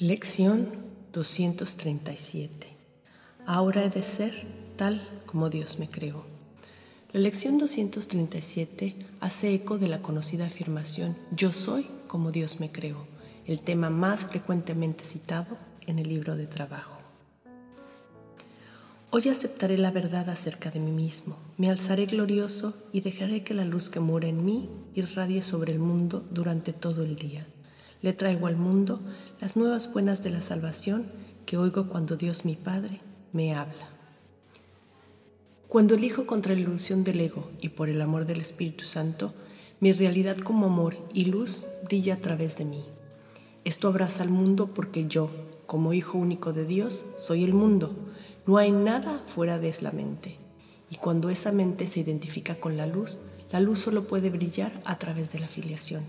Lección 237. Ahora he de ser tal como Dios me creó. La lección 237 hace eco de la conocida afirmación Yo soy como Dios me creó, el tema más frecuentemente citado en el libro de trabajo. Hoy aceptaré la verdad acerca de mí mismo, me alzaré glorioso y dejaré que la luz que mora en mí irradie sobre el mundo durante todo el día le traigo al mundo las nuevas buenas de la salvación que oigo cuando Dios mi Padre me habla. Cuando elijo contra la ilusión del ego y por el amor del Espíritu Santo, mi realidad como amor y luz brilla a través de mí. Esto abraza al mundo porque yo, como hijo único de Dios, soy el mundo. No hay nada fuera de la mente. Y cuando esa mente se identifica con la luz, la luz solo puede brillar a través de la filiación.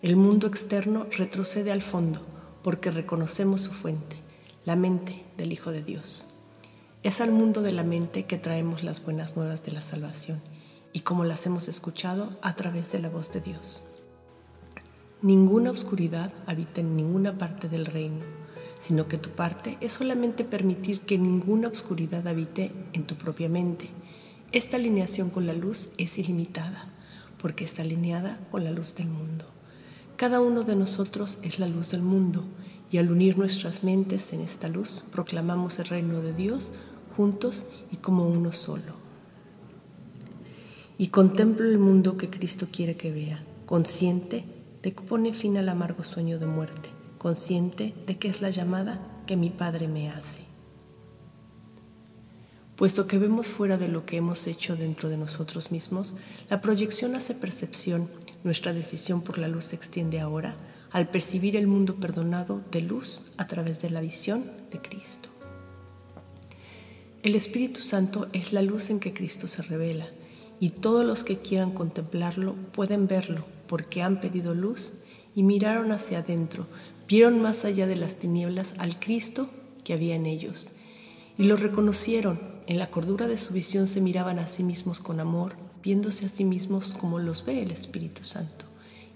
El mundo externo retrocede al fondo porque reconocemos su fuente, la mente del Hijo de Dios. Es al mundo de la mente que traemos las buenas nuevas de la salvación y como las hemos escuchado a través de la voz de Dios. Ninguna oscuridad habita en ninguna parte del reino, sino que tu parte es solamente permitir que ninguna oscuridad habite en tu propia mente. Esta alineación con la luz es ilimitada, porque está alineada con la luz del mundo. Cada uno de nosotros es la luz del mundo y al unir nuestras mentes en esta luz proclamamos el reino de Dios juntos y como uno solo. Y contemplo el mundo que Cristo quiere que vea, consciente de que pone fin al amargo sueño de muerte, consciente de que es la llamada que mi Padre me hace. Puesto que vemos fuera de lo que hemos hecho dentro de nosotros mismos, la proyección hace percepción nuestra decisión por la luz se extiende ahora al percibir el mundo perdonado de luz a través de la visión de Cristo. El Espíritu Santo es la luz en que Cristo se revela y todos los que quieran contemplarlo pueden verlo porque han pedido luz y miraron hacia adentro, vieron más allá de las tinieblas al Cristo que había en ellos y lo reconocieron. En la cordura de su visión se miraban a sí mismos con amor viéndose a sí mismos como los ve el Espíritu Santo.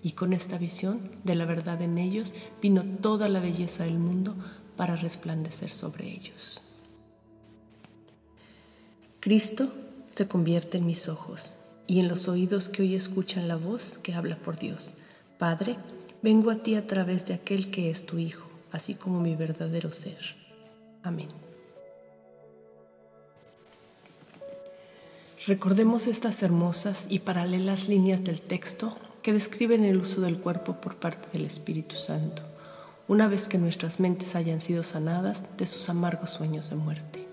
Y con esta visión de la verdad en ellos vino toda la belleza del mundo para resplandecer sobre ellos. Cristo se convierte en mis ojos y en los oídos que hoy escuchan la voz que habla por Dios. Padre, vengo a ti a través de aquel que es tu Hijo, así como mi verdadero ser. Amén. Recordemos estas hermosas y paralelas líneas del texto que describen el uso del cuerpo por parte del Espíritu Santo, una vez que nuestras mentes hayan sido sanadas de sus amargos sueños de muerte.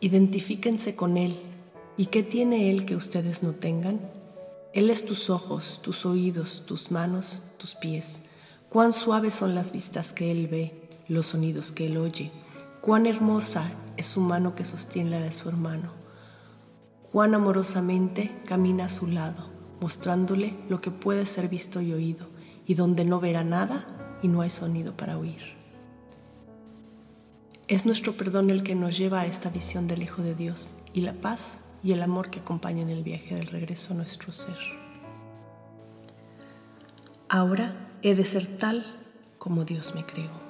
Identifíquense con Él. ¿Y qué tiene Él que ustedes no tengan? Él es tus ojos, tus oídos, tus manos, tus pies. Cuán suaves son las vistas que Él ve, los sonidos que Él oye. Cuán hermosa es su mano que sostiene la de su hermano Juan amorosamente camina a su lado, mostrándole lo que puede ser visto y oído, y donde no verá nada y no hay sonido para oír. Es nuestro perdón el que nos lleva a esta visión del Hijo de Dios y la paz y el amor que acompañan el viaje del regreso a nuestro ser. Ahora he de ser tal como Dios me creó.